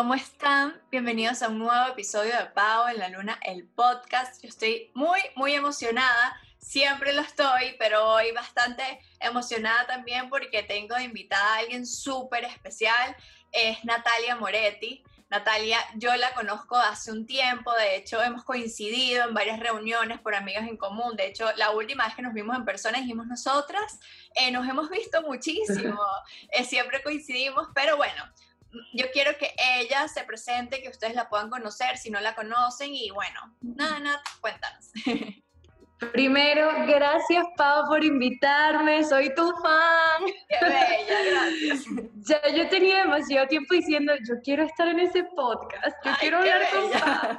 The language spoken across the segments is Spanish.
¿cómo están? Bienvenidos a un nuevo episodio de Pau en la Luna, el podcast. Yo estoy muy, muy emocionada, siempre lo estoy, pero hoy bastante emocionada también porque tengo invitada a alguien súper especial, es Natalia Moretti. Natalia, yo la conozco hace un tiempo, de hecho hemos coincidido en varias reuniones por amigas en común, de hecho la última vez que nos vimos en persona dijimos nosotras, eh, nos hemos visto muchísimo, eh, siempre coincidimos, pero bueno, yo quiero que ella se presente, que ustedes la puedan conocer si no la conocen y bueno, nada, nada, cuéntanos. Primero, gracias Pau por invitarme, soy tu fan. Qué bella, gracias. Ya yo tenía demasiado tiempo diciendo, yo quiero estar en ese podcast, yo quiero hablar con Pau.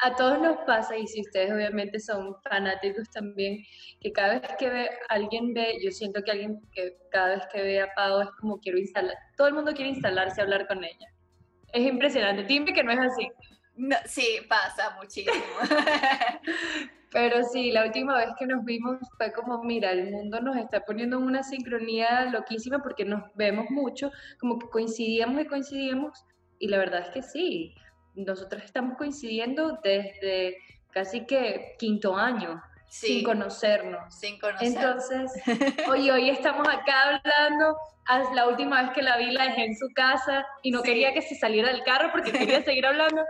A todos nos pasa, y si ustedes obviamente son fanáticos también, que cada vez que ve, alguien ve, yo siento que alguien que cada vez que ve a Pau es como quiero instalar, todo el mundo quiere instalarse a hablar con ella. Es impresionante, dime que no es así. sí, pasa muchísimo. Pero sí, la última vez que nos vimos fue como, mira, el mundo nos está poniendo en una sincronía loquísima porque nos vemos mucho, como que coincidíamos y coincidíamos, y la verdad es que sí, nosotros estamos coincidiendo desde casi que quinto año. sin conocernos. Sin conocernos. Entonces, hoy, hoy estamos acá hablando. La última vez que la vi la dejé en su casa y no quería que se saliera del carro porque quería seguir hablando.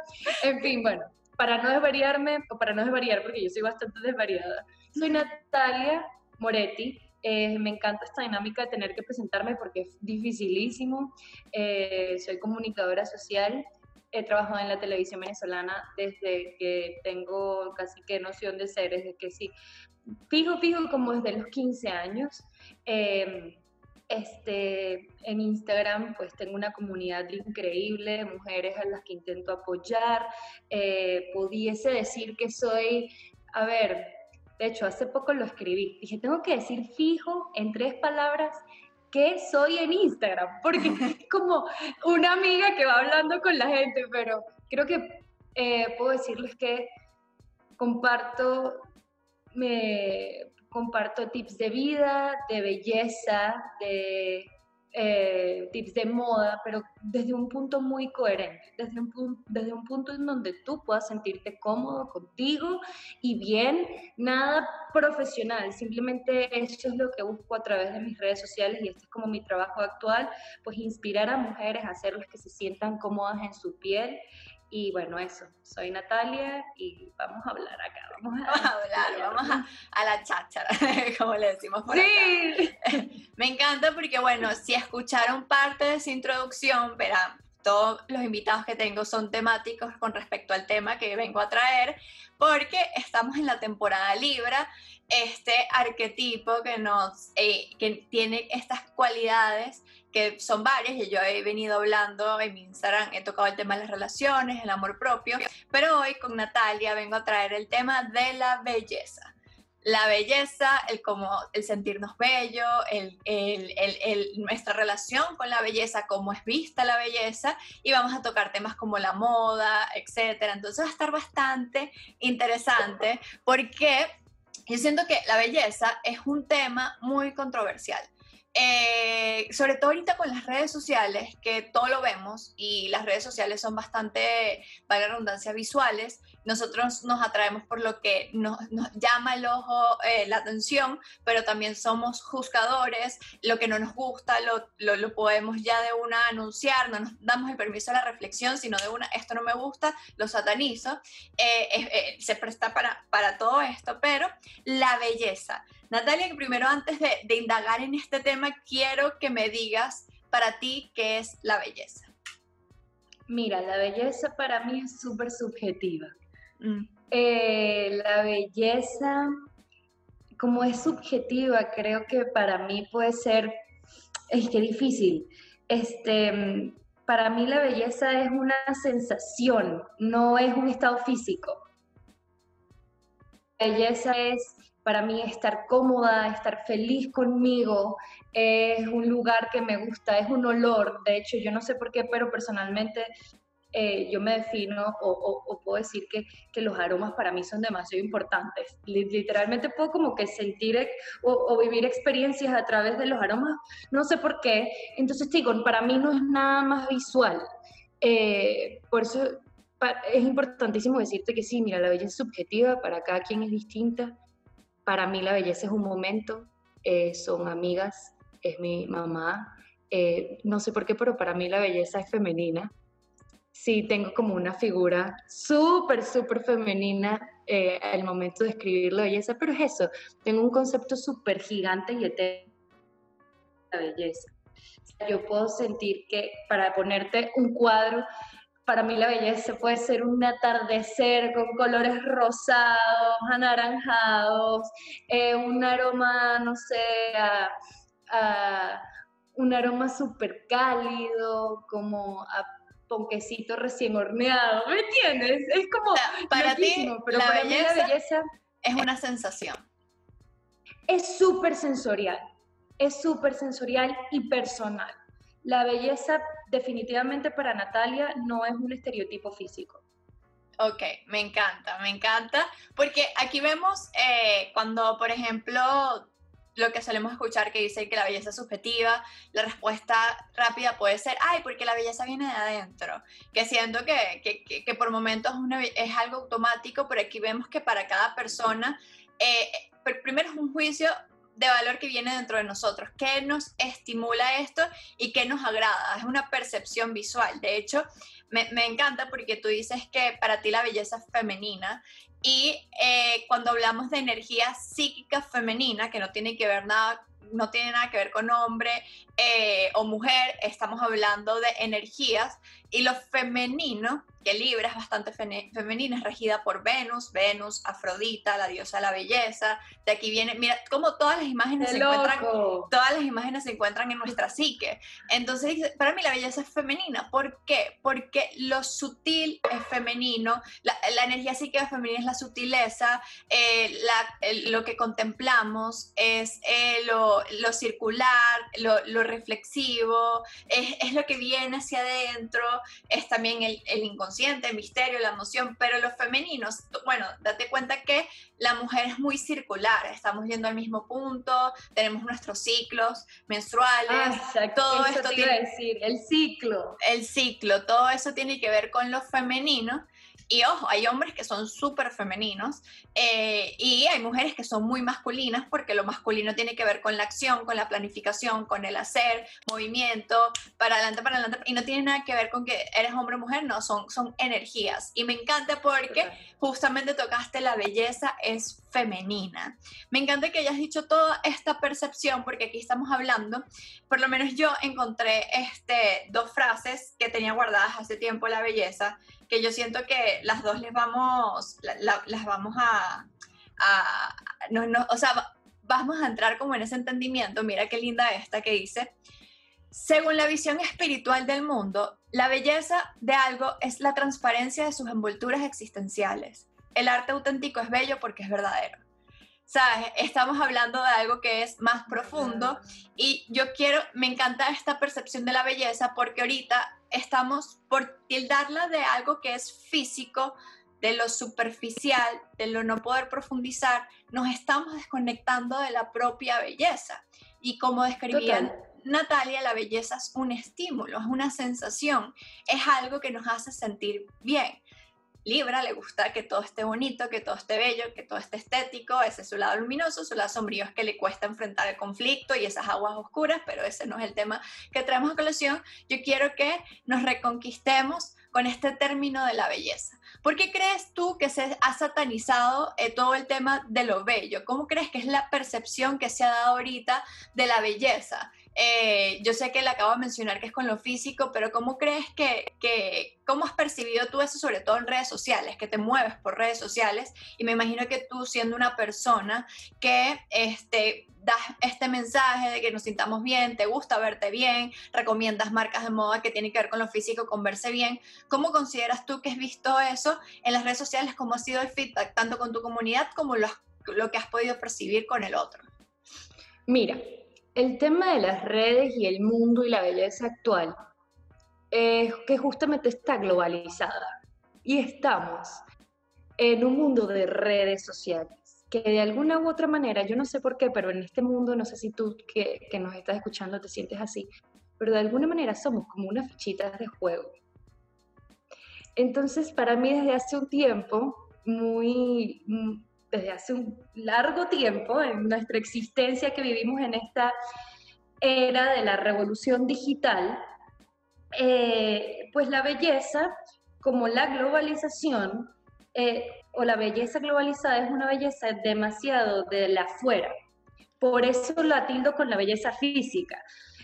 En fin, bueno, para no desvariarme, o para no desvariar, porque yo soy bastante desvariada, soy Natalia Moretti. Eh, me encanta esta dinámica de tener que presentarme porque es dificilísimo. Eh, soy comunicadora social. He trabajado en la televisión venezolana desde que tengo casi que noción de ser, desde que sí, fijo, fijo, como desde los 15 años. Eh, este, en Instagram pues tengo una comunidad increíble de mujeres a las que intento apoyar. Eh, pudiese decir que soy, a ver, de hecho hace poco lo escribí, dije, tengo que decir fijo en tres palabras que soy en Instagram, porque es como una amiga que va hablando con la gente, pero creo que eh, puedo decirles que comparto me, comparto tips de vida, de belleza, de eh, tips de moda, pero desde un punto muy coherente, desde un, desde un punto en donde tú puedas sentirte cómodo contigo y bien, nada profesional, simplemente eso es lo que busco a través de mis redes sociales y este es como mi trabajo actual, pues inspirar a mujeres a hacerlas que se sientan cómodas en su piel y bueno, eso, soy Natalia y vamos a hablar acá. Vamos a, hablar, vamos a, la cháchara, como le decimos por sí. Me encanta porque, bueno, si escucharon parte de esa introducción, verán, todos los invitados que tengo son temáticos con respecto al tema que vengo a traer, porque estamos en la temporada Libra, este arquetipo que nos eh, tiene estas cualidades que son varias y yo he venido hablando en mi Instagram, he tocado el tema de las relaciones, el amor propio, pero hoy con Natalia vengo a traer el tema de la belleza. La belleza, el, como, el sentirnos bello, el, nuestra relación con la belleza, cómo es vista la belleza, y vamos a tocar temas como la moda, etcétera. Entonces va a estar bastante interesante porque yo siento que la belleza es un tema muy controversial. Eh, sobre todo ahorita con las redes sociales, que todo lo vemos y las redes sociales son bastante, para la redundancia, visuales, nosotros nos atraemos por lo que nos, llama el ojo, eh, la atención, pero también somos juzgadores, lo que no nos gusta lo, lo, podemos ya de una anunciar, no nos damos el permiso a la reflexión, sino de una, esto no me gusta, lo satanizo, eh, se presta para, para todo esto, pero la belleza, Natalia, primero antes de, indagar en este tema, quiero que me digas para ti qué es la belleza. Mira, la belleza para mí es súper subjetiva. Mm. Eh, la belleza, como es subjetiva, creo que para mí puede ser, es que difícil. Este, para mí la belleza es una sensación, no es un estado físico. La belleza es para mí estar cómoda, estar feliz conmigo, es un lugar que me gusta, es un olor. De hecho, yo no sé por qué, pero personalmente eh, yo me defino o, puedo decir que, que, los aromas para mí son demasiado importantes. Literalmente puedo como que sentir o, vivir experiencias a través de los aromas, no sé por qué. Entonces digo, para mí no es nada más visual. eh, por eso es importantísimo decirte que sí, mira, la belleza es subjetiva, para cada quien es distinta. Para mí la belleza es un momento, eh, son amigas, es mi mamá. Eh, no sé por qué, pero para mí la belleza es femenina. Sí, tengo como una figura súper, súper femenina eh, al momento de escribir la belleza, pero es eso, tengo un concepto súper gigante y eterno de la belleza. Yo puedo sentir que para ponerte un cuadro, para mí la belleza puede ser un atardecer con colores rosados, anaranjados, eh, un aroma, no sé, un aroma súper cálido, como a ponquecito recién horneado, ¿me entiendes? Es como para ti, pero para mí la belleza es una sensación. Es súper sensorial, es súper sensorial y personal la belleza definitivamente para Natalia no es un estereotipo físico. Ok, me encanta, me encanta, porque aquí vemos eh, cuando, por ejemplo, lo que solemos escuchar que dice que la belleza es subjetiva, la respuesta rápida puede ser, ay, porque la belleza viene de adentro, que siento que, que, que, por momentos es algo automático, pero aquí vemos que para cada persona, eh, primero es un juicio de valor que viene dentro de nosotros, qué nos estimula esto y qué nos agrada. Es una percepción visual. De hecho, me, encanta porque tú dices que para ti la belleza es femenina y eh, cuando hablamos de energía psíquica femenina, que no tiene que ver nada no tiene nada que ver con hombre eh, o mujer, estamos hablando de energías y lo femenino que Libra es bastante femenina, es regida por Venus, Venus, Afrodita, la diosa de la belleza. De aquí viene, mira, como todas las imágenes se encuentran, todas las imágenes se encuentran en nuestra psique. Entonces, para mí la belleza es femenina. ¿Por qué? Porque lo sutil es femenino, la, energía psíquica femenina es la sutileza, eh, lo que contemplamos es eh, lo, circular, lo, reflexivo, es, lo que viene hacia adentro, es también el, el inconsciente el misterio, la emoción, pero los femeninos, bueno, date cuenta que la mujer es muy circular, estamos yendo al mismo punto, tenemos nuestros ciclos menstruales, ah, todo esto tiene decir, el ciclo. El ciclo, todo eso tiene que ver con lo femenino y ojo, hay hombres que son súper femeninos eh, y hay mujeres que son muy masculinas porque lo masculino tiene que ver con la acción, con la planificación, con el hacer, movimiento, para adelante, para adelante. Y no tiene nada que ver con que eres hombre o mujer, no, son, son energías. Y me encanta porque justamente tocaste la belleza es femenina. Me encanta que hayas dicho toda esta percepción porque aquí estamos hablando, por lo menos yo encontré este, dos frases que tenía guardadas hace tiempo la belleza que yo siento que las dos les vamos, las vamos a, no, no, o sea, vamos a entrar como en ese entendimiento. Mira qué linda esta que dice, según la visión espiritual del mundo, la belleza de algo es la transparencia de sus envolturas existenciales. El arte auténtico es bello porque es verdadero. ¿Sabes? Estamos hablando de algo que es más profundo y yo quiero, me encanta esta percepción de la belleza porque ahorita estamos por tildarla de algo que es físico, de lo superficial, de lo no poder profundizar, nos estamos desconectando de la propia belleza. Y como describía Natalia, la belleza es un estímulo, es una sensación, es algo que nos hace sentir bien. Libra le gusta que todo esté bonito, que todo esté bello, que todo esté estético, ese es su lado luminoso, su lado sombrío es que le cuesta enfrentar el conflicto y esas aguas oscuras, pero ese no es el tema que traemos a colación. Yo quiero que nos reconquistemos con este término de la belleza. ¿Por qué crees tú que se ha satanizado eh, todo el tema de lo bello? ¿Cómo crees que es la percepción que se ha dado ahorita de la belleza? Eh, yo sé que le acabo de mencionar que es con lo físico, pero ¿cómo crees que, que, cómo has percibido tú eso, sobre todo en redes sociales, que te mueves por redes sociales? Y me imagino que tú siendo una persona que este, das este mensaje de que nos sintamos bien, te gusta verte bien, recomiendas marcas de moda que tienen que ver con lo físico, con verse bien. ¿Cómo consideras tú que has visto eso en las redes sociales? ¿Cómo ha sido el feedback tanto con tu comunidad como lo, lo que has podido percibir con el otro? Mira, el tema de las redes y el mundo y la belleza actual es que justamente está globalizada y estamos en un mundo de redes sociales que de alguna u otra manera, yo no sé por qué, pero en este mundo, no sé si tú que, nos estás escuchando te sientes así, pero de alguna manera somos como unas fichitas de juego. Entonces, para mí desde hace un tiempo, muy, desde hace un largo tiempo en nuestra existencia que vivimos en esta era de la revolución digital, eh, pues la belleza, como la globalización, eh, o la belleza globalizada es una belleza demasiado de la afuera. Por eso la tildo con la belleza física,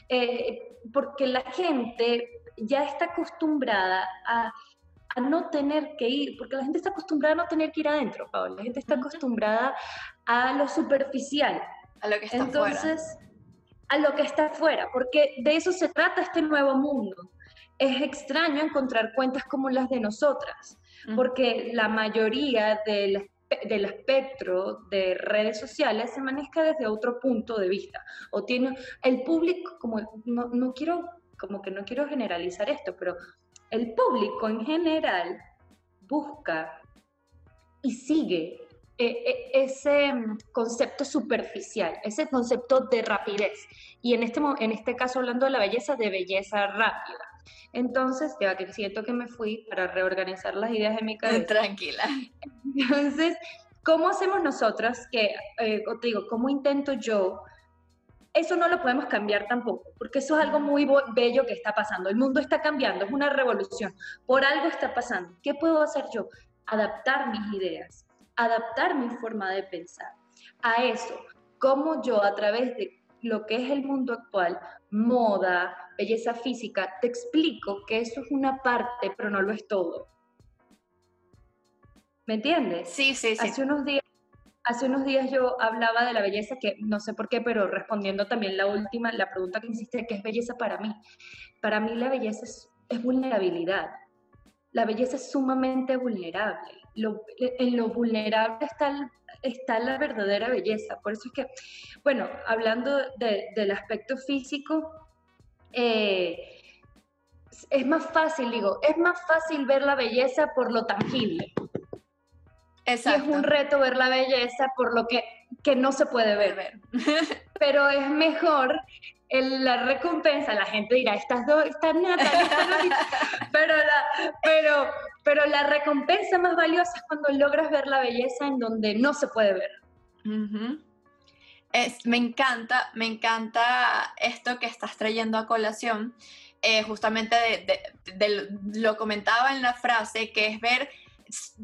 eh, porque la gente ya está acostumbrada a, a, no tener que ir, porque la gente está acostumbrada a no tener que ir adentro, Paola. La gente está acostumbrada a lo superficial. A lo que está Entonces, a lo que está afuera, porque de eso se trata este nuevo mundo. Es extraño encontrar cuentas como las de nosotras, porque la mayoría del, del, espectro de redes sociales se maneja desde otro punto de vista. O tiene el público, como no, no quiero, como que no quiero generalizar esto, pero el público en general busca y sigue e, e, ese mm, concepto superficial, ese concepto de rapidez. Y en este, en este caso, hablando de la belleza, de belleza rápida. Entonces, ya que siento que me fui para reorganizar las ideas de mi cabeza. Tranquila. Entonces, ¿cómo hacemos nosotras que, eh, te digo, cómo intento yo? Eso no lo podemos cambiar tampoco, porque eso es algo muy bello que está pasando. El mundo está cambiando, es una revolución. Por algo está pasando. ¿Qué puedo hacer yo? Adaptar mis ideas, adaptar mi forma de pensar a eso. Cómo yo a través de lo que es el mundo actual, moda, belleza física, te explico que eso es una parte, pero no lo es todo. ¿Me entiendes? Sí, sí, sí. Hace unos días, hace unos días yo hablaba de la belleza, que no sé por qué, pero respondiendo también la última, la pregunta que hiciste, ¿qué es belleza para mí? Para mí la belleza es, vulnerabilidad. La belleza es sumamente vulnerable. en lo vulnerable está, está la verdadera belleza. Por eso es que, bueno, hablando del aspecto físico, eh, es más fácil, digo, es más fácil ver la belleza por lo tangible. Exacto. Y es un reto ver la belleza por lo que, que no se puede ver. Pero es mejor el, la recompensa, la gente dirá, estas dos, están nata, pero, la, pero, pero la recompensa más valiosa es cuando logras ver la belleza en donde no se puede ver me encanta, me encanta esto que estás trayendo a colación. Eh, justamente lo comentaba en la frase, que es ver,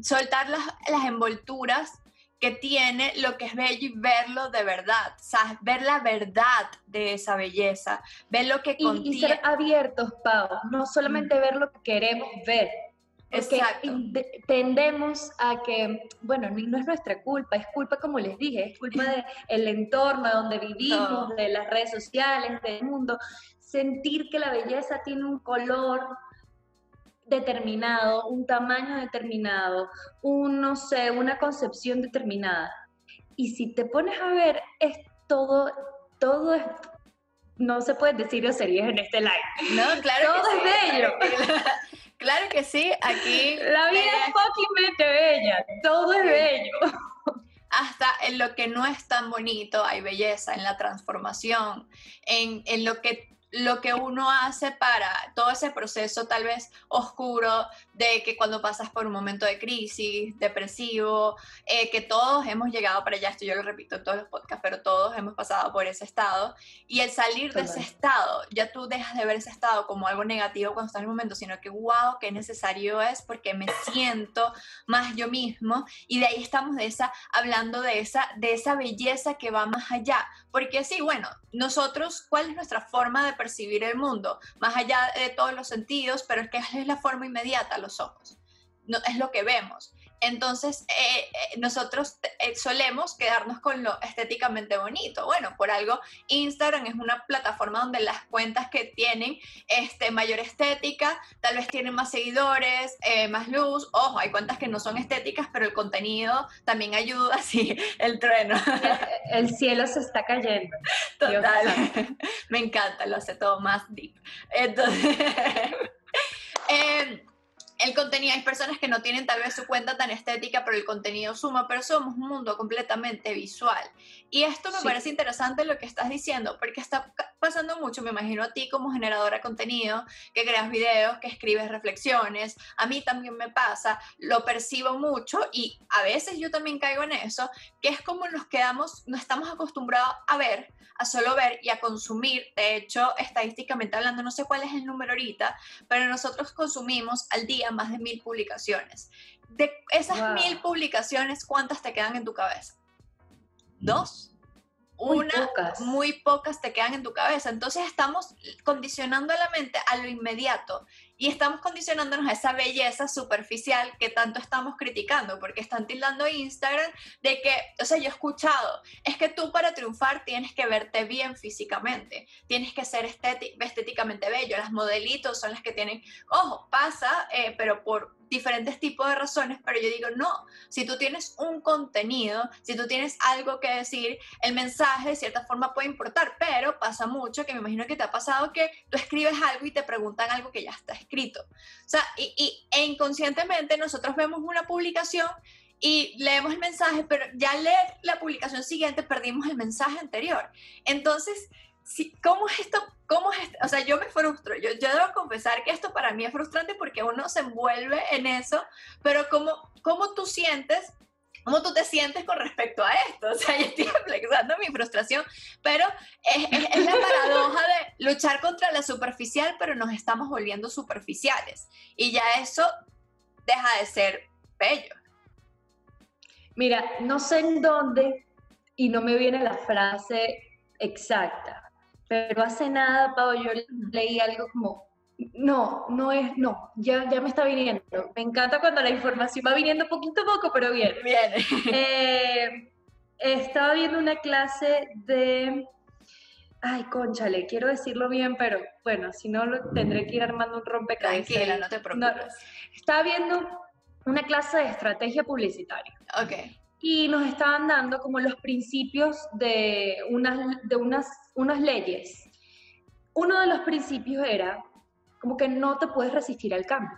soltar las, las, envolturas que tiene lo que es bello y verlo de verdad, o sea, ver la verdad de esa belleza, ver lo que contiene. Y, ser abiertos, Pau, no solamente ver lo que queremos ver, Exacto. tendemos a que, bueno, no es nuestra culpa, es culpa, como les dije, es culpa del entorno donde vivimos, de las redes sociales, del mundo. Sentir que la belleza tiene un color determinado, un tamaño determinado, un, no sé, una concepción determinada. Y si te pones a ver, es todo, todo es no se puede decir groserías en este live. No, claro. Todo es bello. Claro que sí, aquí. La vida es fucking bella, todo es bello. Hasta en lo que no es tan bonito hay belleza, en la transformación, en, en lo que lo que uno hace para todo ese proceso tal vez oscuro de que cuando pasas por un momento de crisis, depresivo, eh, que todos hemos llegado para allá, esto yo lo repito en todos los podcasts, pero todos hemos pasado por ese estado, y el salir de ese estado, ya tú dejas de ver ese estado como algo negativo cuando estás en el momento, sino que wow, qué necesario es porque me siento más yo mismo, y de ahí estamos de esa, hablando de esa, de esa belleza que va más allá, porque sí, bueno, nosotros, ¿cuál es nuestra forma de percibir el mundo? Más allá de todos los sentidos, pero es que es la forma inmediata, los ojos. No, es lo que vemos. Entonces, eh, eh, nosotros eh, solemos quedarnos con lo estéticamente bonito. Bueno, por algo, Instagram es una plataforma donde las cuentas que tienen este, mayor estética, tal vez tienen más seguidores, más luz. Ojo, hay cuentas que no son estéticas, pero el contenido también ayuda, sí, el trueno. El, cielo se está cayendo. Total. Me encanta, lo hace todo más deep. Entonces, el contenido, hay personas que no tienen tal vez su cuenta tan estética, pero el contenido suma, pero somos un mundo completamente visual. Y esto me parece interesante lo que estás diciendo, porque está pasando mucho, me imagino a ti como generadora de contenido, que creas videos, que escribes reflexiones, a mí también me pasa, lo percibo mucho y a veces yo también caigo en eso, que es como nos quedamos, no estamos acostumbrados a ver, a solo ver y a consumir. De hecho, estadísticamente hablando, no sé cuál es el número ahorita, pero nosotros consumimos al día más de mil publicaciones. De esas mil publicaciones, ¿cuántas te quedan en tu cabeza? ¿Dos? una, muy pocas te quedan en tu cabeza. Entonces estamos condicionando a la mente a lo inmediato y estamos condicionándonos a esa belleza superficial que tanto estamos criticando, porque están tildando Instagram de que, o sea, yo he escuchado, es que tú para triunfar tienes que verte bien físicamente, tienes que ser estéticamente bello, las modelitos son las que tienen, ojo, pasa, eh, pero por diferentes tipos de razones, pero yo digo, no, si tú tienes un contenido, si tú tienes algo que decir, el mensaje de cierta forma puede importar, pero pasa mucho que me imagino que te ha pasado que tú escribes algo y te preguntan algo que ya está escrito. O sea, y, inconscientemente nosotros vemos una publicación y leemos el mensaje, pero ya leer la publicación siguiente perdimos el mensaje anterior. Entonces, ¿cómo es esto? ¿Cómo es O sea, yo me frustro. Yo, yo debo confesar que esto para mí es frustrante porque uno se envuelve en eso, pero ¿cómo, cómo tú sientes? ¿Cómo tú te sientes con respecto a esto? O sea, yo estoy flexando mi frustración, pero es, es, la paradoja de luchar contra la superficial, pero nos estamos volviendo superficiales. Y ya eso deja de ser bello. Mira, no sé en dónde, y no me viene la frase exacta, pero hace nada, Pau, yo leí algo como, no, no es, no, ya, ya me está viniendo. Me encanta cuando la información va viniendo poquito a poco, pero bien. Bien. Eh, estaba viendo una clase de, ay, conchale, quiero decirlo bien, pero bueno, si no lo tendré que ir armando un rompecabezas. Tranquila, no te preocupes. estaba viendo una clase de estrategia publicitaria. Ok y nos estaban dando como los principios de unas, de unas, unas leyes. Uno de los principios era como que no te puedes resistir al cambio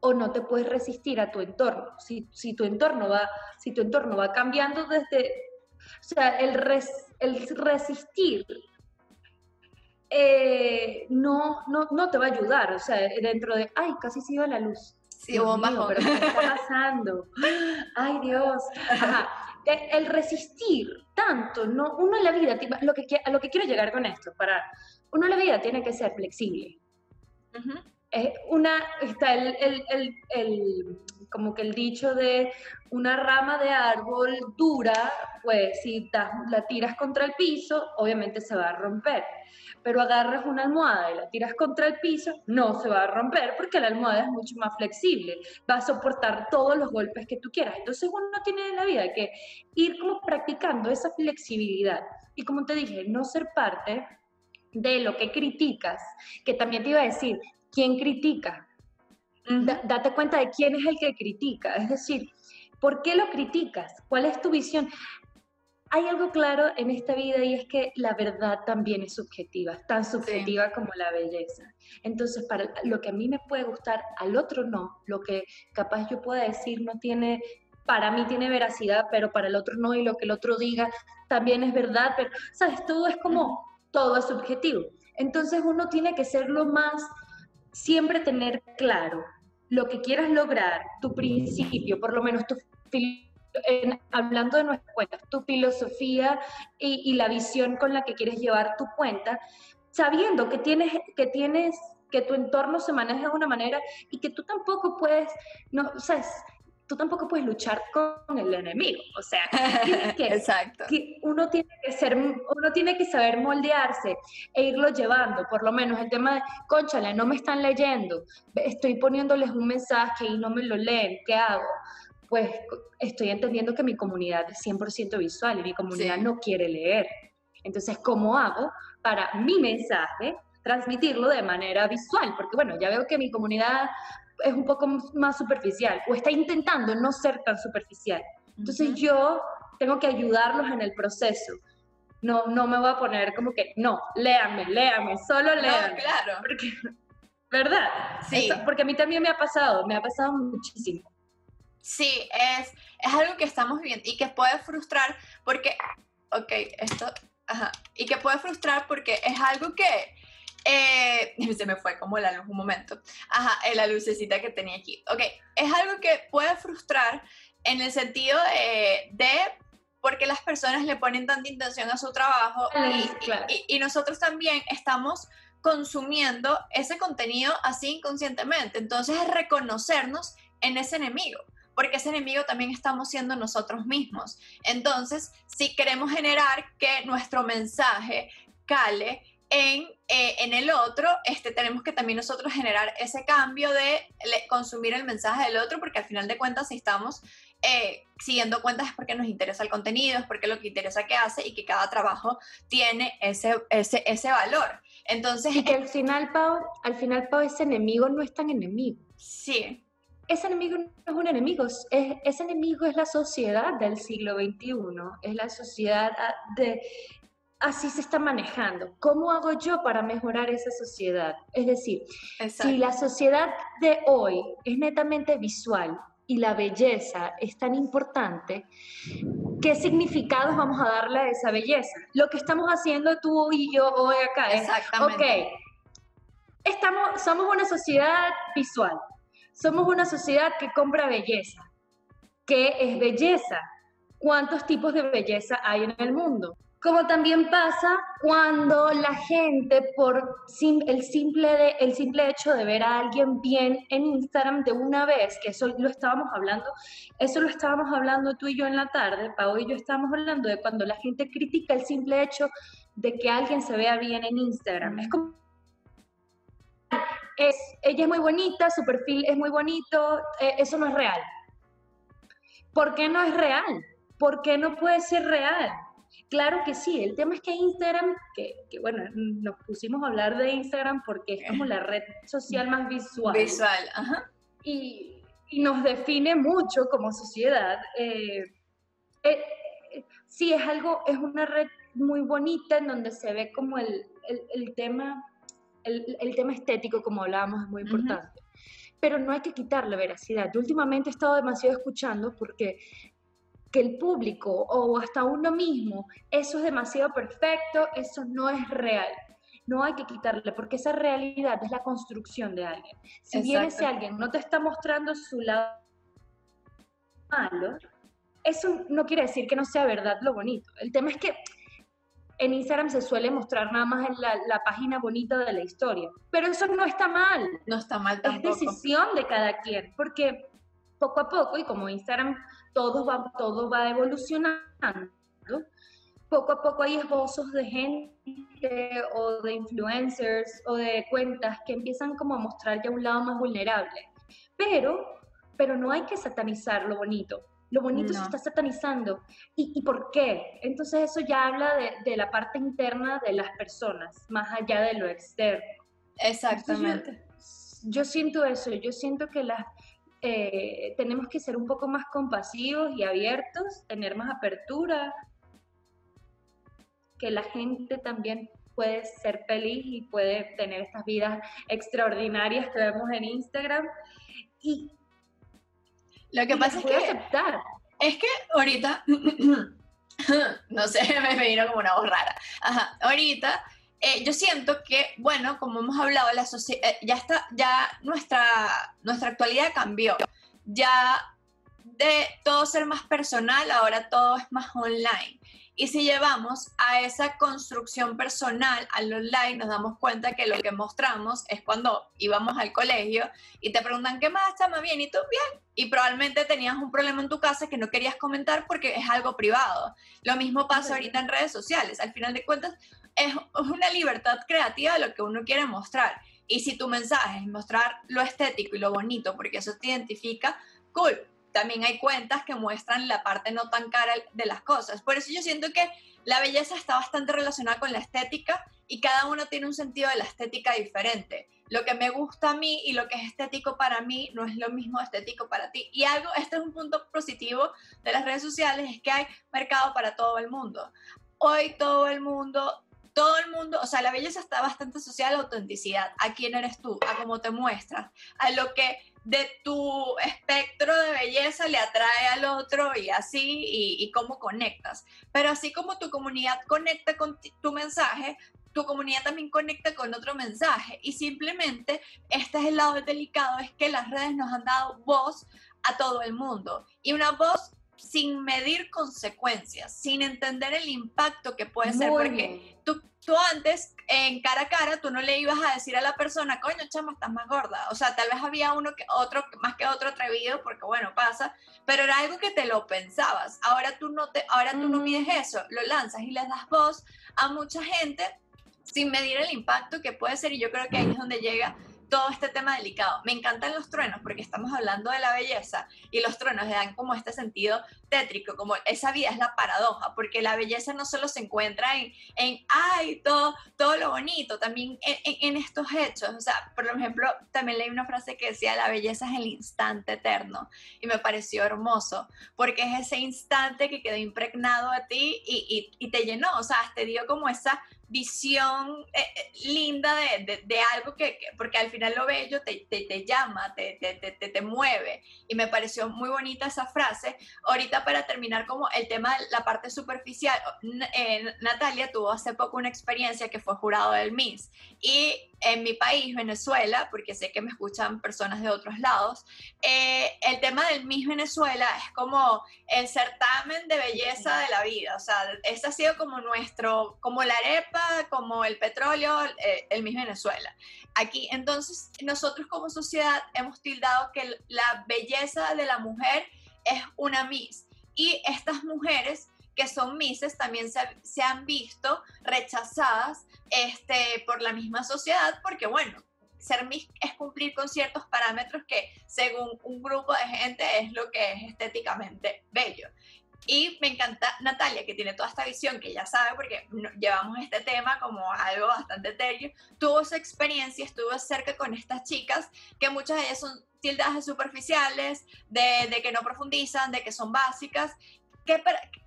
o no te puedes resistir a tu entorno. Si, si tu, entorno va, si tu entorno va cambiando desde, o sea, el, el resistir eh, no, no, no te va a ayudar, o sea, dentro de, ay, casi se iba la luz. Sí, hubo Pero ¿qué está pasando? Ay, Dios. El resistir tanto, ¿no? Uno en la vida, lo que, a lo que quiero llegar con esto, para, uno en la vida tiene que ser flexible. Una, está el, el, el, el, como que el dicho de una rama de árbol dura, pues si la tiras contra el piso, obviamente se va a romper pero agarras una almohada y la tiras contra el piso, no se va a romper porque la almohada es mucho más flexible, va a soportar todos los golpes que tú quieras. Entonces uno tiene en la vida que ir como practicando esa flexibilidad. Y como te dije, no ser parte de lo que criticas, que también te iba a decir, ¿quién critica? date cuenta de quién es el que critica, es decir, ¿por qué lo criticas? ¿Cuál es tu visión? hay algo claro en esta vida y es que la verdad también es subjetiva, tan subjetiva como la belleza. Entonces, para lo que a mí me puede gustar, al otro no. Lo que capaz yo pueda decir no tiene, para mí tiene veracidad, pero para el otro no, y lo que el otro diga también es verdad, pero, ¿sabes? Todo es como, todo es subjetivo. Entonces uno tiene que ser lo más, siempre tener claro lo que quieras lograr, tu principio, por lo menos tu hablando de nuestra cuenta, tu filosofía y, la visión con la que quieres llevar tu cuenta, sabiendo que tienes, que tienes, que tu entorno se maneja de una manera y que tú tampoco puedes, no, o sea, tú tampoco puedes luchar con el enemigo, o sea, que, Exacto. Que uno tiene que ser, uno tiene que saber moldearse e irlo llevando, por lo menos el tema de, conchale, no me están leyendo, estoy poniéndoles un mensaje y no me lo leen, ¿qué hago? pues estoy entendiendo que mi comunidad es 100% visual y mi comunidad no quiere leer. Entonces, ¿cómo hago para mi mensaje transmitirlo de manera visual? Porque bueno, ya veo que mi comunidad es un poco más superficial o está intentando no ser tan superficial. Entonces yo tengo que ayudarlos en el proceso. No, no me voy a poner como que, no, léame, léame, solo léame. claro. Porque ¿Verdad? Sí. porque a mí también me ha pasado, me ha pasado muchísimo. Sí, es, es algo que estamos viviendo y que puede frustrar porque, ok, esto, ajá, y que puede frustrar porque es algo que, eh, se me fue como la luz un momento, ajá, eh, la lucecita que tenía aquí, ok, es algo que puede frustrar en el sentido de, de porque las personas le ponen tanta intención a su trabajo y, Claro. y- y nosotros también estamos consumiendo ese contenido así inconscientemente. Entonces es reconocernos en ese enemigo, porque ese enemigo también estamos siendo nosotros mismos. Entonces, si queremos generar que nuestro mensaje cale en, eh, en el otro, este, tenemos que también nosotros generar ese cambio de le- consumir el mensaje del otro, porque al final de cuentas, si estamos eh, siguiendo cuentas es porque nos interesa el contenido, es porque lo que interesa que hace y que cada trabajo tiene ese, ese, ese valor. Entonces, Y que al final, Pau, al final, Pau, ese enemigo no es tan enemigo. sí, Ese enemigo no es un enemigo, es, ese enemigo es la sociedad del siglo XXI, es la sociedad ah, de... Así se está manejando. ¿Cómo hago yo para mejorar esa sociedad? Es decir, exacto. si la sociedad de hoy es netamente visual y la belleza es tan importante, ¿qué significados vamos a darle a esa belleza? Lo que estamos haciendo tú y yo hoy acá es, Exactamente. ok, estamos, somos una sociedad visual, somos una sociedad que compra belleza. ¿Qué es belleza? ¿Cuántos tipos de belleza hay en el mundo? Como también pasa cuando la gente, por el, simple el simple hecho de ver a alguien bien en Instagram de una vez, que eso lo estábamos hablando, eso lo estábamos hablando tú y yo en la tarde, Pau y yo estábamos hablando de cuando la gente critica el simple hecho de que alguien se vea bien en Instagram. Es como ella es muy bonita, su perfil es muy bonito, eh, eso no es real. ¿Por qué no es real? ¿Por qué no puede ser real? Claro que sí, el tema es que Instagram, que, que, bueno, nos pusimos a hablar de Instagram porque es como la red social más visual Visual, ajá. y, y nos define mucho como sociedad. eh, eh, sí, es algo, es una red muy bonita en donde se ve como el, el- el tema, el, el tema estético, como hablábamos, es muy importante. Pero no hay que quitarle veracidad. Yo últimamente he estado demasiado escuchando porque que el público o hasta uno mismo, eso es demasiado perfecto, eso no es real. No hay que quitarle, porque esa realidad es la construcción de alguien. Si bien ese alguien no te está mostrando su lado malo, eso no quiere decir que no sea verdad lo bonito. El tema es que en Instagram se suele mostrar nada más en la, la página bonita de la historia, pero eso no está mal No está mal es tampoco. decisión de cada quien, porque poco a poco, y como Instagram todo va, todo va evolucionando, poco a poco hay esbozos de gente o de influencers o de cuentas que empiezan como a mostrar ya un lado más vulnerable. Pero, pero no hay que satanizar lo bonito. Lo bonito se No. está satanizando. ¿Y, y por qué? Entonces eso ya habla de, de la parte interna de las personas, más allá de lo externo. Exactamente. Yo siento eso, yo siento que las, eh, tenemos que ser un poco más compasivos y abiertos, tener más apertura, que la gente también puede ser feliz y puede tener estas vidas extraordinarias que vemos en Instagram y, Lo que y pasa es que aceptar. Es que ahorita, no sé, me vino como una voz rara. Ajá, ahorita eh, yo siento que, bueno, como hemos hablado, la eh, ya está, ya nuestra, nuestra actualidad cambió. Ya de todo ser más personal, ahora todo es más online. Y si llevamos a esa construcción personal al online, nos damos cuenta que lo que mostramos es cuando íbamos al colegio y te preguntan, ¿qué más, chama? Bien, ¿y tú? Bien. Y probablemente tenías un problema en tu casa que no querías comentar porque es algo privado. Lo mismo pasa ahorita en redes sociales. Al final de cuentas, es una libertad creativa de lo que uno quiere mostrar. Y si tu mensaje es mostrar lo estético y lo bonito, porque eso te identifica, cool. También hay cuentas que muestran la parte no tan cara de las cosas. Por eso yo siento que la belleza está bastante relacionada con la estética y cada uno tiene un sentido de la estética diferente. Lo que me gusta a mí y lo que es estético para mí no es lo mismo estético para ti. Y algo, este es un punto positivo de las redes sociales, es que hay mercado para todo el mundo. Hoy todo el mundo todo el mundo, o sea, la belleza está bastante asociada a la autenticidad, a quién eres tú, a cómo te muestras, a lo que de tu espectro de belleza le atrae al otro y así, y, cómo conectas. Pero así como tu comunidad conecta con tu mensaje, tu comunidad también conecta con otro mensaje. Y simplemente, este es el lado delicado, es que las redes nos han dado voz a todo el mundo. Y una voz sin medir consecuencias, sin entender el impacto que puede ser, porque tú, tú antes, en cara a cara, tú no le ibas a decir a la persona, coño, chama, estás más gorda. O sea, tal vez había uno que otro, más que otro atrevido, porque bueno, pasa, pero era algo que te lo pensabas. Ahora tú no, te, ahora tú no mides eso, lo lanzas y le das voz a mucha gente sin medir el impacto que puede ser, y yo creo que ahí es donde llega todo este tema delicado. Me encantan los truenos porque estamos hablando de la belleza y los truenos le dan como este sentido tétrico, como esa vida es la paradoja, porque la belleza no solo se encuentra en, en ay, todo, todo lo bonito, también en, estos hechos. O sea, por ejemplo, también leí una frase que decía, la belleza es el instante eterno y me pareció hermoso, porque es ese instante que quedó impregnado a ti y, y, y te llenó, o sea, te dio como esa visión eh, eh, linda de, de, algo que, porque al final lo bello te, te, te llama, te, te, mueve. Y me pareció muy bonita esa frase. Ahorita para terminar como el tema de la parte superficial, eh, Natalia tuvo hace poco una experiencia que fue jurado del Miss. Y en mi país, Venezuela, porque sé que me escuchan personas de otros lados, el tema del Miss Venezuela es como el certamen de belleza de la vida. O sea, ese ha sido como nuestro, como la arepa como el petróleo, eh, el mismo Venezuela. Aquí, entonces, nosotros como sociedad hemos tildado que la belleza de la mujer es una Miss. Y estas mujeres que son Misses también se, han visto rechazadas este, por la misma sociedad porque, bueno, ser Miss es cumplir con ciertos parámetros que según un grupo de gente es lo que es estéticamente bello. Y me encanta Natalia, que tiene toda esta visión, que ya sabe, porque llevamos este tema como algo bastante etéreo, tuvo esa experiencia, estuvo cerca con estas chicas, que muchas de ellas son tildadas de superficiales, de, de que no profundizan, de que son básicas. ¿Qué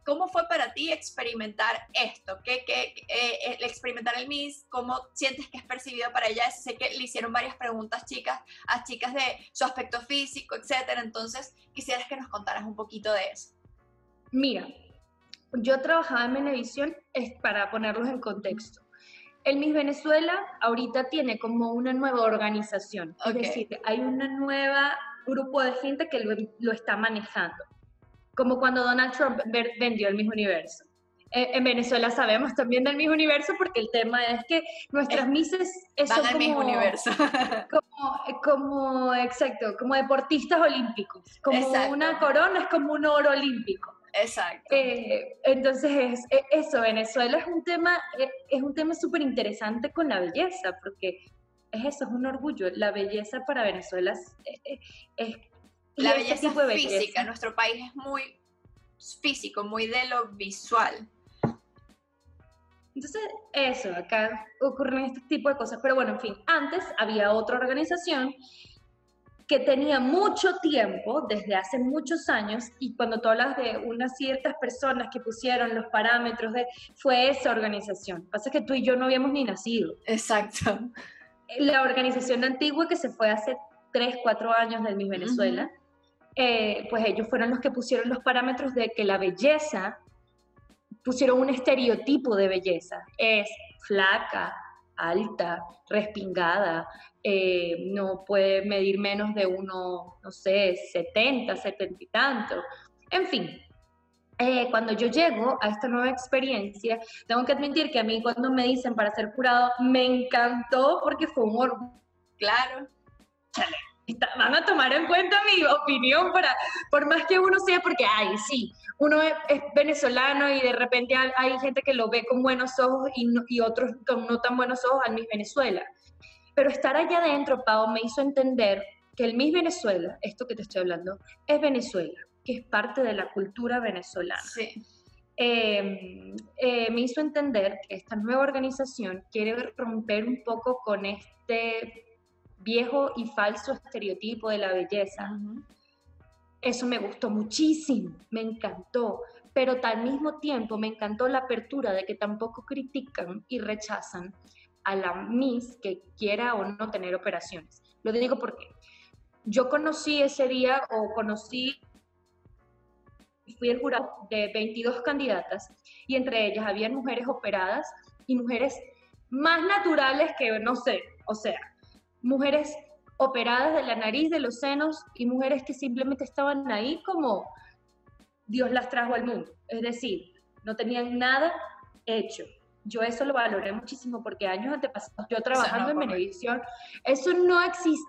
¿Cómo fue para ti experimentar esto? ¿Qué, qué, eh, experimentar el Miss? ¿Cómo sientes que es percibido para ella? Sé que le hicieron varias preguntas chicas a chicas de su aspecto físico, etcétera. Entonces, quisieras que nos contaras un poquito de eso. Mira, yo trabajaba en Venevisión es para ponerlos en contexto. El Miss Venezuela ahorita tiene como una nueva organización, es decir, hay un nuevo grupo de gente que lo, está manejando, como cuando Donald Trump vendió el Miss Universo. Eh, en Venezuela sabemos también del Miss Universo porque el tema es que nuestras Misses son como, Miss Universo. como, como, exacto, como deportistas olímpicos, como una corona es como un oro olímpico. Exacto. Eh, entonces, es, eso, Venezuela es un tema, eh, es un tema súper interesante con la belleza, porque es eso, es un orgullo. La belleza para Venezuela es... es la belleza física, nuestro país es muy físico, muy de lo visual. Entonces, eso, acá ocurren este tipo de cosas. Pero bueno, en fin, antes había otra organización que tenía mucho tiempo, desde hace muchos años, y cuando tú hablas de unas ciertas personas que pusieron los parámetros de, fue esa organización. Pasa que tú y yo no habíamos ni nacido. Exacto. La organización antigua que se fue hace 3, 4 años del Miss Venezuela, eh, pues ellos fueron los que pusieron los parámetros de que la belleza, pusieron un estereotipo de belleza, es flaca, alta, respingada, eh, no puede medir menos de uno, no sé, 70, 70 y tanto. En fin, eh, cuando yo llego a esta nueva experiencia, tengo que admitir que a mí cuando me dicen para ser curado, me encantó porque fue orgullo. Claro. Chale, van a tomar en cuenta mi opinión para, por más que uno sea, porque, ay, sí, uno es, venezolano y de repente hay, gente que lo ve con buenos ojos y, y otros con no tan buenos ojos al Miss Venezuela. Pero estar allá adentro, Pau, me hizo entender que el Miss Venezuela, esto que te estoy hablando, es Venezuela, que es parte de la cultura venezolana. Sí. Em, eh, me hizo entender que esta nueva organización quiere romper un poco con este viejo y falso estereotipo de la belleza. Eso me gustó muchísimo, me encantó, pero al mismo tiempo me encantó la apertura de que tampoco critican y rechazan a la Miss que quiera o no tener operaciones. Lo digo porque yo conocí ese día o conocí, fui el jurado de 22 candidatas y entre ellas había mujeres operadas y mujeres más naturales que, no sé, o sea, mujeres operadas de la nariz, de los senos y mujeres que simplemente estaban ahí como Dios las trajo al mundo. Es decir, no tenían nada hecho. Yo eso lo valoré muchísimo porque años antepasados, yo trabajando en Venevisión, eso no existía.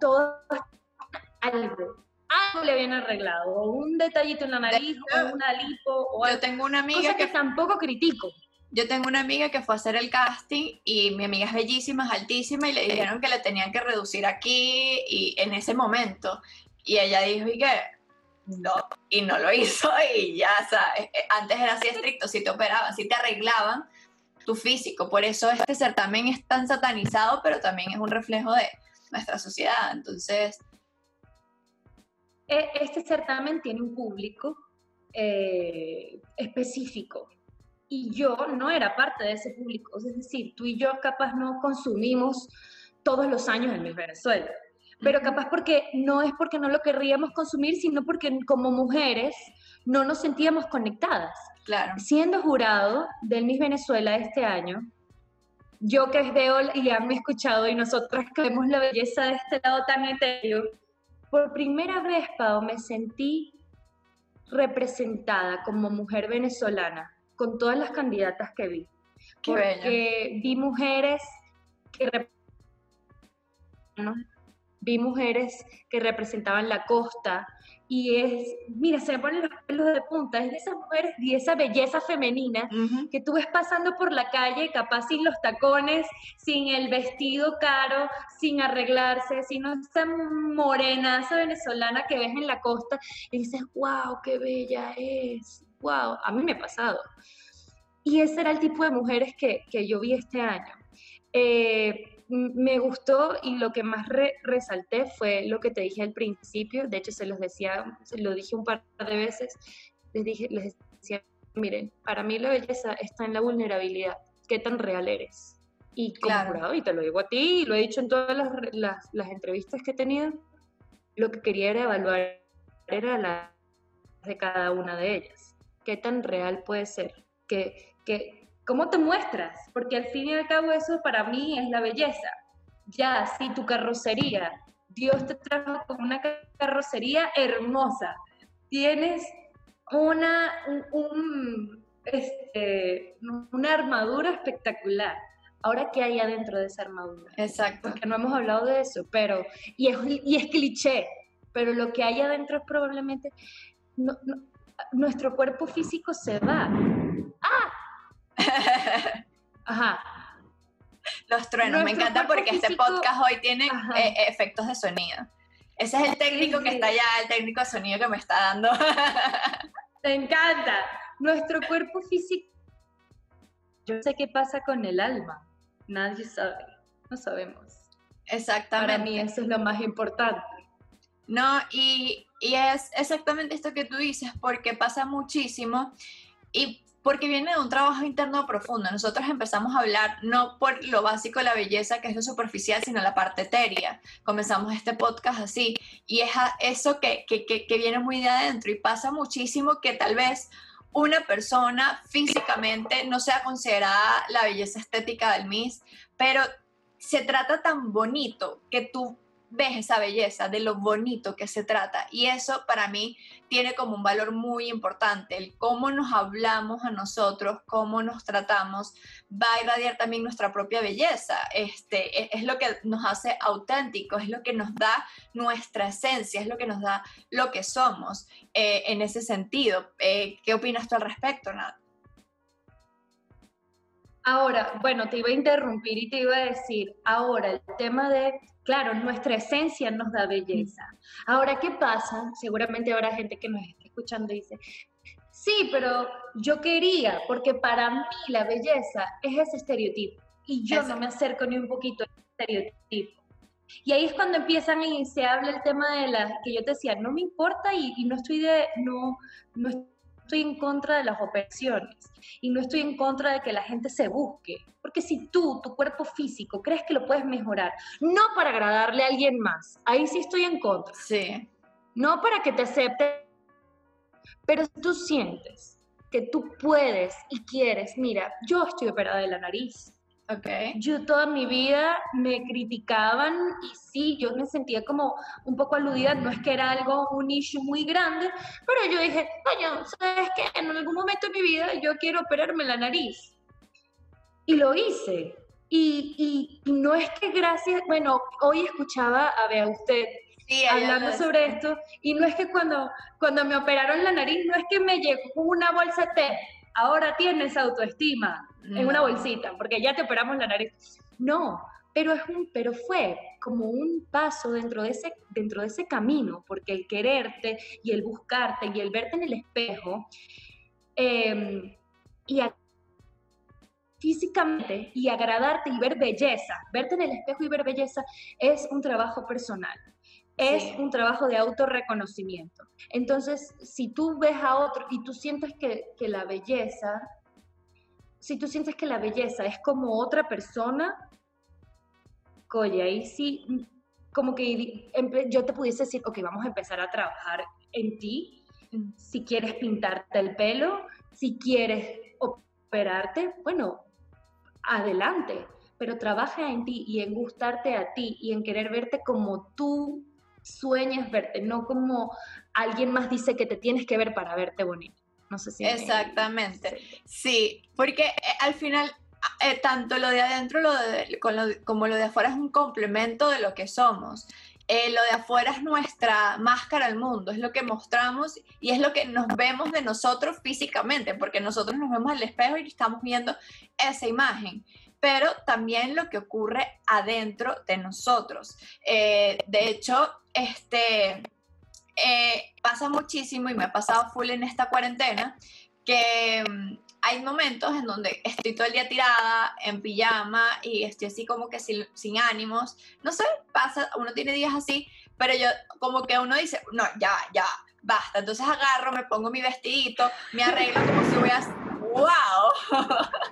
Todo algo, algo le habían arreglado, un detallito en la nariz, o una lipo, o Yo tengo una amiga que, que tampoco critico yo tengo una amiga que fue a hacer el casting y mi amiga es bellísima, es altísima y le dijeron que le tenían que reducir aquí y en ese momento. Y ella dijo, ¿y qué? No, y no lo hizo y ya, sea, eh, eh, antes era así estricto, si te operaban, si te arreglaban tu físico. Por eso este certamen es tan satanizado, pero también es un reflejo de nuestra sociedad. Entonces... E, este certamen tiene un público eh, específico y yo no era parte de ese público. Es decir, tú y yo capaz no consumimos todos los años en Venezuela, pero capaz porque no es porque no lo querríamos consumir, sino porque como mujeres no nos sentíamos conectadas. Claro. Siendo jurado del Miss Venezuela este año, yo que veo y han escuchado y nosotras que vemos la belleza de este lado tan etéreo, por primera vez, Pau, me sentí representada como mujer venezolana con todas las candidatas que vi. porque vi mujeres que vi mujeres que representaban la costa, y es, mira, se me ponen los pelos de punta, es de esas mujeres y esa belleza femenina que tú ves pasando por la calle, capaz sin los tacones, sin el vestido caro, sin arreglarse, sino esa morenaza venezolana que ves en la costa y dices, wow, qué bella es, wow, a mí me ha pasado. Y ese era el tipo de mujeres que, que yo vi este año. Eh, me gustó y lo que más resalté fue lo que te dije al principio, de hecho se los decía, se lo dije un par de veces, les dije, les decía, miren, para mí la belleza está en la vulnerabilidad, qué tan real eres. Y como y te lo digo a ti, y lo he dicho en todas las, las, las entrevistas que he tenido, lo que quería era evaluar era la de cada una de ellas. ¿Qué tan real puede ser? Que, que ¿Cómo te muestras? Porque al fin y al cabo eso para mí es la belleza. Ya, si tu carrocería, Dios te trajo con una carrocería hermosa, tienes una, este, una armadura espectacular. Ahora, ¿qué hay adentro de esa armadura? Exacto. Porque no hemos hablado de eso, pero, y es, y es cliché, pero lo que hay adentro es probablemente, nuestro cuerpo físico se va. ¡Ah! Ajá. Los truenos, me encanta porque este podcast hoy tiene eh, efectos de sonido. Ese es el técnico que está allá, el técnico de sonido que me está dando. Me encanta. Nuestro cuerpo físico. Yo sé qué pasa con el alma. Nadie sabe. No sabemos. Exactamente. Para mí eso es lo más importante. No, y, y es exactamente esto que tú dices, porque pasa muchísimo. Y porque viene de un trabajo interno profundo. Nosotros empezamos a hablar no por lo básico la belleza, que es lo superficial, sino la parte etérea. Comenzamos este podcast así, y es eso que, que, que, viene muy de adentro, y pasa muchísimo que tal vez una persona físicamente no sea considerada la belleza estética del Miss, pero se trata tan bonito que tú ves esa belleza, de lo bonito que se trata. Y eso para mí tiene como un valor muy importante, el cómo nos hablamos a nosotros, cómo nos tratamos, va a irradiar también nuestra propia belleza. Este, e, es, lo que nos hace auténticos, es lo que nos da nuestra esencia, es lo que nos da lo que somos eh, en ese sentido. Eh, ¿Qué opinas tú al respecto, Nat? Ahora, bueno, te iba a interrumpir y te iba a decir, ahora el tema de Claro, nuestra esencia nos da belleza. Ahora, ¿qué pasa? Seguramente habrá gente que nos está escuchando y dice, sí, pero yo quería, porque para mí la belleza es ese estereotipo y yo no me acerco ni un poquito a ese estereotipo. Y ahí es cuando empiezan y se habla el tema de las que yo te decía, no me importa y, y no estoy de, no, no estoy en contra de las operaciones y no estoy en contra de que la gente se busque. Porque si tú, tu cuerpo físico, crees que lo puedes mejorar, no para agradarle a alguien más, ahí sí estoy en contra. Sí. No para que te acepte, pero si tú sientes que tú puedes y quieres, mira, yo estoy operada de la nariz, Okay. yo toda mi vida me criticaban y sí, yo me sentía como un poco aludida, no es que era algo, un issue muy grande, pero yo dije, coño, ¿sabes qué? En algún momento de mi vida yo quiero operarme la nariz. Y lo hice. Y, y, no es que gracias, bueno, hoy escuchaba a ver a usted Sí, hablando sobre esto, y no es que cuando, cuando me operaron la nariz, no es que me llegó una bolsa de té, ahora tienes autoestima en una bolsita, porque ya te operamos la nariz. No, pero, es un, pero fue como un paso dentro de, ese, dentro de ese camino, porque el quererte y el buscarte y el verte en el espejo, em, y físicamente y agradarte y ver belleza, verte en el espejo y ver belleza es un trabajo personal es un trabajo de autorreconocimiento. Entonces, si tú ves a otro y tú sientes que, que, la belleza, si tú sientes que la belleza es como otra persona, coye, ahí sí, como que yo te pudiese decir, ok, vamos a empezar a trabajar en ti, mm. si quieres pintarte el pelo, si quieres operarte, bueno, adelante, pero trabaja en ti y en gustarte a ti y en querer verte como tú sueñas verte, no como alguien más dice que te tienes que ver para verte bonito. No sé si... Exactamente. Sí, porque eh, al final eh, tanto lo de adentro lo como lo de afuera es un complemento de lo que somos. Eh, lo de afuera es nuestra máscara al mundo, es lo que mostramos y es lo que nos vemos de nosotros físicamente, porque nosotros nos vemos al espejo y estamos viendo esa imagen pero también lo que ocurre adentro de nosotros. de hecho, este, eh, pasa muchísimo y me ha pasado full en esta cuarentena que mm, hay momentos en donde estoy todo el día tirada en pijama y estoy así como que sin, sin, ánimos. No sé, pasa, uno tiene días así, pero yo como que uno dice, no, ya, ya, basta. Entonces agarro, me pongo mi vestidito, me arreglo como si a... ¡Wow!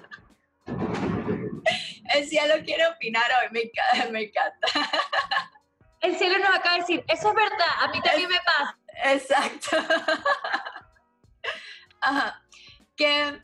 El cielo quiere opinar hoy, me, me encanta. el cielo nos acaba de decir, eso es verdad, a mí también me pasa. Exacto. Ajá. Que,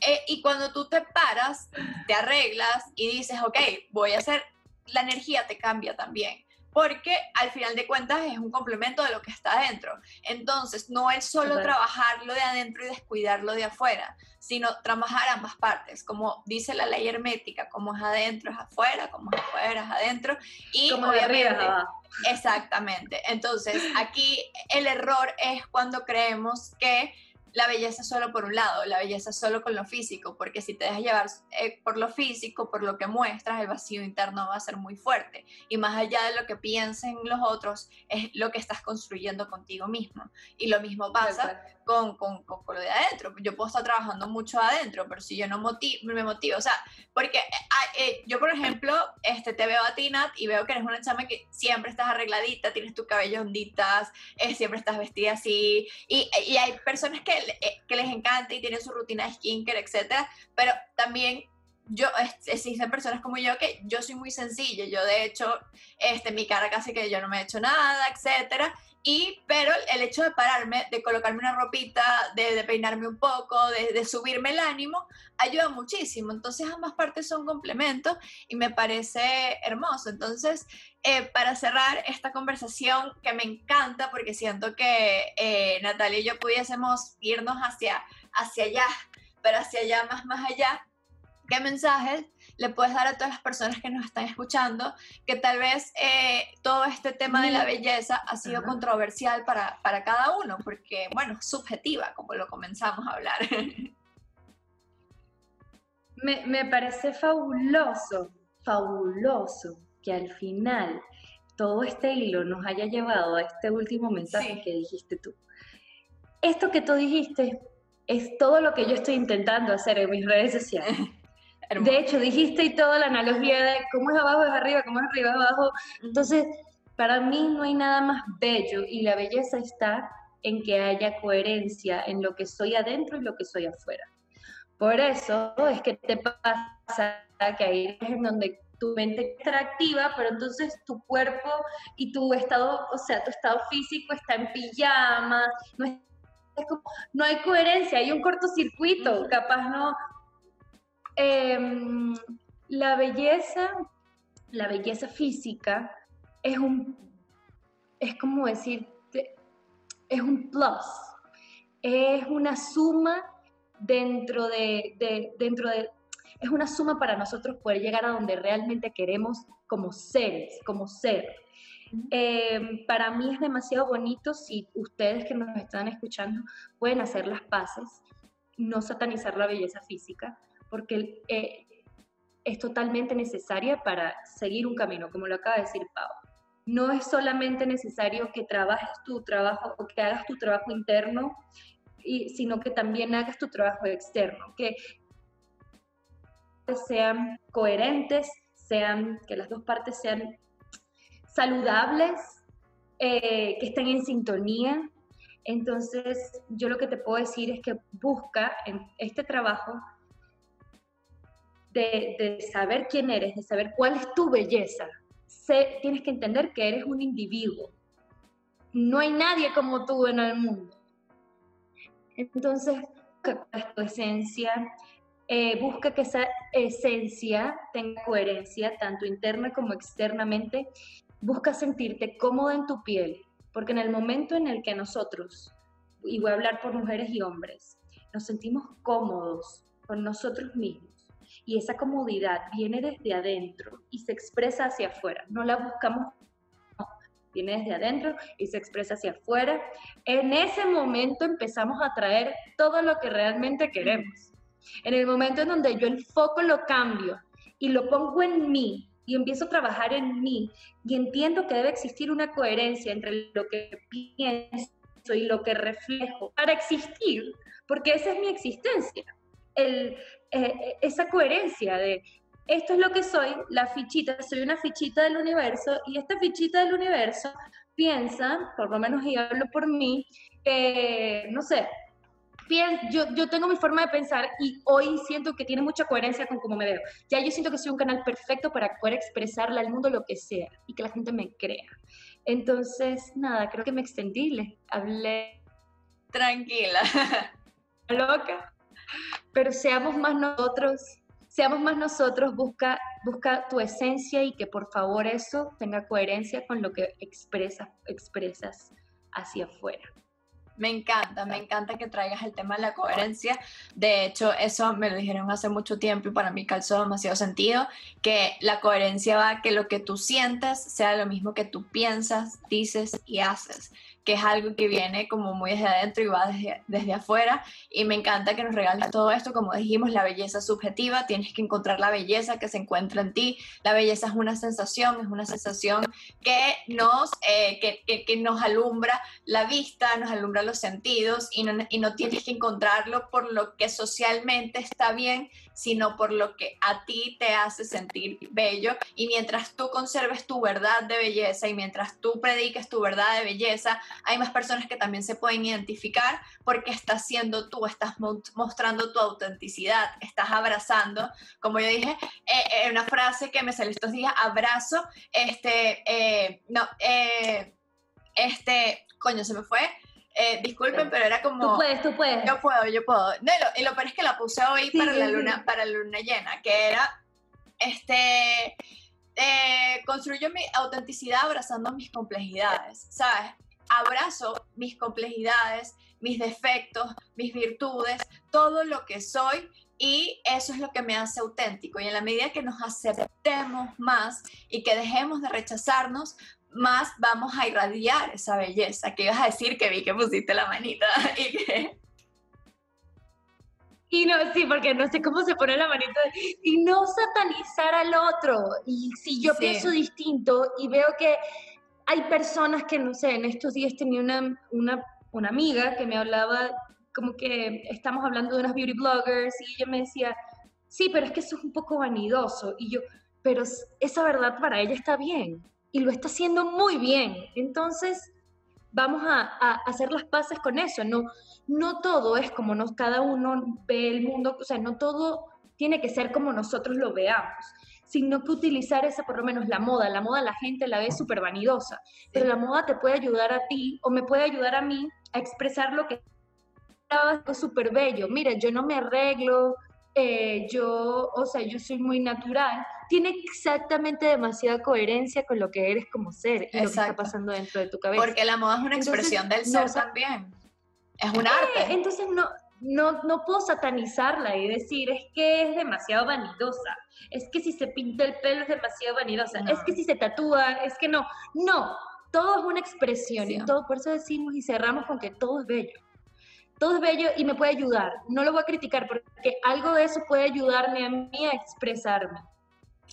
eh, y cuando tú te paras, te arreglas y dices, ok, voy a hacer, la energía te cambia también porque al final de cuentas es un complemento de lo que está adentro. Entonces, no es solo trabajar lo de adentro y descuidar lo de afuera, sino trabajar ambas partes, como dice la ley hermética, como es adentro es afuera, como es afuera es adentro, y como obviamente, exactamente. Entonces, aquí el error es cuando creemos que la belleza solo por un lado, la belleza solo con lo físico, porque si te dejas llevar eh, por lo físico, por lo que muestras, el vacío interno va a ser muy fuerte. Y más allá de lo que piensen los otros, es lo que estás construyendo contigo mismo. Y lo mismo pasa con, con, con, lo de adentro. Yo puedo estar trabajando mucho adentro, pero si yo no me motivo, o sea, porque eh, eh, yo, por ejemplo, este, te veo a ti, Nat, y veo que eres una chama que siempre estás arregladita, tienes tu cabello onditas, siempre estás vestida así, y, y hay personas que, que les encanta y tienen su rutina de skincare, etcétera, pero también yo, existen personas como yo que yo soy muy sencilla, yo de hecho, este, mi cara casi que yo no me he nada, etcétera, y, pero el hecho de pararme, de colocarme una ropita, de, peinarme un poco, de, subirme el ánimo, ayuda muchísimo. Entonces ambas partes son complementos y me parece hermoso. Entonces, eh, para cerrar esta conversación que me encanta porque siento que eh, Natalia y yo pudiésemos irnos hacia, hacia allá, pero hacia allá, más, más allá, ¿qué mensajes le puedes dar a todas las personas que nos están escuchando que tal vez eh, todo este tema de la belleza ha sido controversial para, para, cada uno, porque, bueno, subjetiva, como lo comenzamos a hablar. Me, me parece fabuloso, fabuloso que al final todo este hilo nos haya llevado a este último mensaje que dijiste tú. Esto que tú dijiste es todo lo que yo estoy intentando hacer en mis redes sociales. De hecho, dijiste y toda la analogía de cómo es abajo es arriba, cómo es arriba es abajo. Entonces, para mí no hay nada más bello y la belleza está en que haya coherencia en lo que soy adentro y lo que soy afuera. Por eso es que te pasa que ahí es en donde tu mente está activa, pero entonces tu cuerpo y tu estado, o sea, tu estado físico está en pijama, no, no hay coherencia, hay un cortocircuito, capaz no. Em, la belleza, la belleza física es un, es como decir, es un plus, es una suma dentro de, dentro de, es una suma para nosotros poder llegar a donde realmente queremos como seres, como ser. Eh, para mí es demasiado bonito si ustedes que nos están escuchando pueden hacer las paces, no satanizar la belleza física, porque eh, es totalmente necesaria para seguir un camino, como lo acaba de decir Pau no es solamente necesario que trabajes tu trabajo o que hagas tu trabajo interno, y, sino que también hagas tu trabajo externo, que sean coherentes, sean, que las dos partes sean saludables, eh, que estén en sintonía. Entonces, yo lo que te puedo decir es que busca en este trabajo de, saber quién eres, de saber cuál es tu belleza, tienes que entender que eres un individuo. No hay nadie como tú en el mundo. Entonces, busca tu esencia, eh, busca que esa esencia tenga coherencia, tanto interna como externamente. Busca sentirte cómodo en tu piel, porque en el momento en el que nosotros, y voy a hablar por mujeres y hombres, nos sentimos cómodos con nosotros mismos, y esa comodidad viene desde adentro y se expresa hacia afuera. No la buscamos, viene desde adentro y se expresa hacia afuera. En ese momento empezamos a traer todo lo que realmente queremos. En el momento en donde yo el foco lo cambio y lo pongo en mí y empiezo a trabajar en mí y entiendo que debe existir una coherencia entre lo que pienso y lo que reflejo para existir, porque esa es mi existencia. El, eh, esa coherencia de esto es lo que soy, la fichita, soy una fichita del universo y esta fichita del universo piensa, por lo menos y hablo por mí, no sé, yo, yo tengo mi forma de pensar y hoy siento que tiene mucha coherencia con cómo me veo. Ya yo siento que soy un canal perfecto para poder expresarle al mundo lo que sea y que la gente me crea. Entonces, nada, creo que me extendí, le hablé. Tranquila. Loca pero seamos más nosotros, seamos más nosotros, busca, busca tu esencia y que por favor eso tenga coherencia con lo que expresas, expresas hacia afuera. Me encanta, me encanta que traigas el tema de la coherencia. De hecho, eso me lo dijeron hace mucho tiempo y para mí calzó demasiado sentido, que la coherencia va a que lo que tú sientas sea lo mismo que tú piensas, dices y haces que es algo que viene como muy desde adentro y va desde, desde afuera. Y me encanta que nos regales todo esto, como dijimos, la belleza subjetiva, tienes que encontrar la belleza que se encuentra en ti. La belleza es una sensación, es una sensación que nos, eh, que, que, nos alumbra la vista, nos alumbra los sentidos y no, y no tienes que encontrarlo por lo que socialmente está bien, sino por lo que a ti te hace sentir bello. Y mientras tú conserves tu verdad de belleza y mientras tú prediques tu verdad de belleza, hay más personas que también se pueden identificar porque estás siendo tú, estás mostrando tu autenticidad, estás abrazando, como yo dije, eh, eh, una frase que me salió estos días, abrazo, este, eh, no, este, coño, se me fue, disculpen, pero era como... Tú puedes, tú puedes. Yo puedo, yo puedo. No, y, lo, peor es que la puse hoy para, la luna, para la luna llena, que era, este, construyo mi autenticidad abrazando mis complejidades, ¿sabes? abrazo mis complejidades, mis defectos, mis virtudes, todo lo que soy y eso es lo que me hace auténtico. Y en la medida que nos aceptemos más y que dejemos de rechazarnos, más vamos a irradiar esa belleza. Que ibas a decir que vi que pusiste la manita y que... Y no, sí, porque no sé cómo se pone la manita. Y no satanizar al otro. Y si yo pienso distinto y veo que hay personas que, no sé, en estos días tenía una, una, una amiga que me hablaba como que estamos hablando de unos beauty bloggers y ella me decía, sí, pero es que eso es un poco vanidoso. Y yo, pero esa verdad para ella está bien y lo está haciendo muy bien. Entonces, vamos a, hacer las paces con eso. No, no todo es como nos, cada uno ve el mundo, o sea, no todo tiene que ser como nosotros lo veamos sino que utilizar esa, por lo menos la moda. La moda la gente la ve súper vanidosa, pero la moda te puede ayudar a ti o me puede ayudar a mí a expresar lo que es súper bello. Mira, yo no me arreglo, eh, yo, o sea, yo soy muy natural, tiene exactamente demasiada coherencia con lo que eres como ser y lo que está pasando dentro de tu cabeza. Porque la moda es una expresión del ser también. Es un arte. Entonces no, no, no puedo satanizarla y decir es que es demasiado vanidosa, es que si se pinta el pelo es demasiado vanidosa, es que si se tatúa, es que no, no, todo es una expresión y todo, por eso decimos y cerramos con que todo es bello todo es bello y me puede ayudar. No lo voy a criticar porque algo de eso puede ayudarme a mí a expresarme.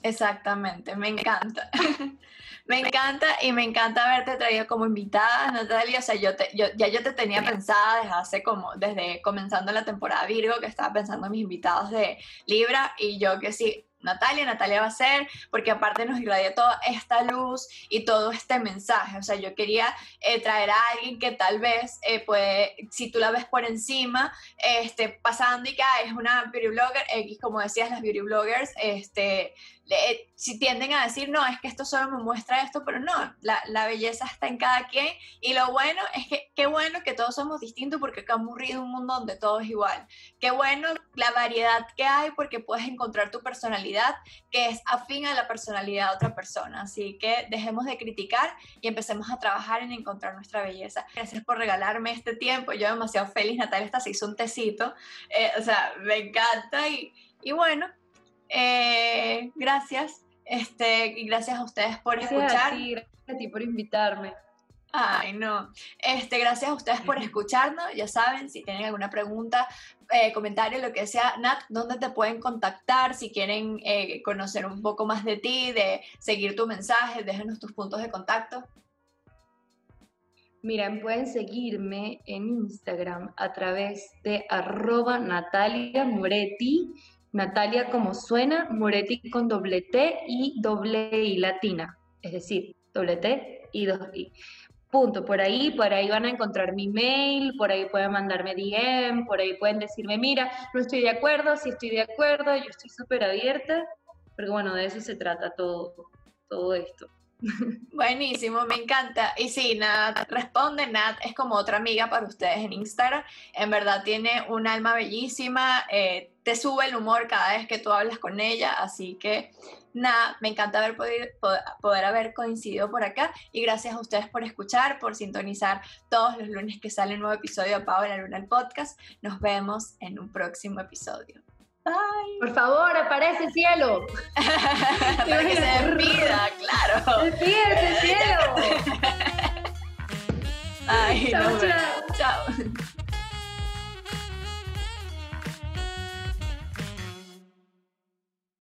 Exactamente, me encanta. me encanta y me encanta haberte traído como invitada, Natalia. O sea, yo, te, yo ya yo te tenía pensada desde hace como, desde comenzando la temporada Virgo, que estaba pensando en mis invitados de Libra y yo que sí, Natalia, Natalia va a ser, porque aparte nos irradia toda esta luz y todo este mensaje. O sea, yo quería eh, traer a alguien que tal vez eh, puede, si tú la ves por encima, este, pasando y que es una beauty blogger, X, como decías, las beauty bloggers, este, si tienden a decir, no, es que esto solo me muestra esto, pero no, la, la, belleza está en cada quien. Y lo bueno es que, qué bueno que todos somos distintos porque ha aburrido un mundo donde todo es igual. Qué bueno la variedad que hay porque puedes encontrar tu personalidad que es afín a la personalidad de otra persona. Así que dejemos de criticar y empecemos a trabajar en encontrar nuestra belleza. Gracias por regalarme este tiempo. Yo demasiado feliz. Natalia esta se hizo un tecito. Eh, o sea, me encanta y, y bueno eh, gracias. Este, y gracias a ustedes por escuchar. gracias a ti por invitarme. Ay, no. Este, gracias a ustedes por escucharnos. Ya saben, si tienen alguna pregunta, eh, comentario, lo que sea, Nat, ¿dónde te pueden contactar? Si quieren eh, conocer un poco más de ti, de seguir tu mensaje, déjenos tus puntos de contacto. Miren, pueden seguirme en Instagram a través de arroba Natalia Moretti Natalia como suena, Moretti con doble T y doble I latina, es decir, doble T y dos I. Punto. Por ahí, por ahí van a encontrar mi mail, por ahí pueden mandarme DM, por ahí pueden decirme, mira, no estoy de acuerdo, si estoy de acuerdo, yo estoy súper abierta, pero bueno, de eso se trata todo, todo esto. Buenísimo, me encanta. Y sí, Nat responde, Nat es como otra amiga para ustedes en Instagram. En verdad tiene un alma bellísima, eh, te sube el humor cada vez que tú hablas con ella, así que nada, me encanta haber poder, poder, haber coincidido por acá y gracias a ustedes por escuchar, por sintonizar todos los lunes que sale un nuevo episodio de Pau en la Luna el podcast. Nos vemos en un próximo episodio. Por favor, aparece cielo. Para que se despida, claro. Despídete, cielo. Ay, chao, no, chao. chao.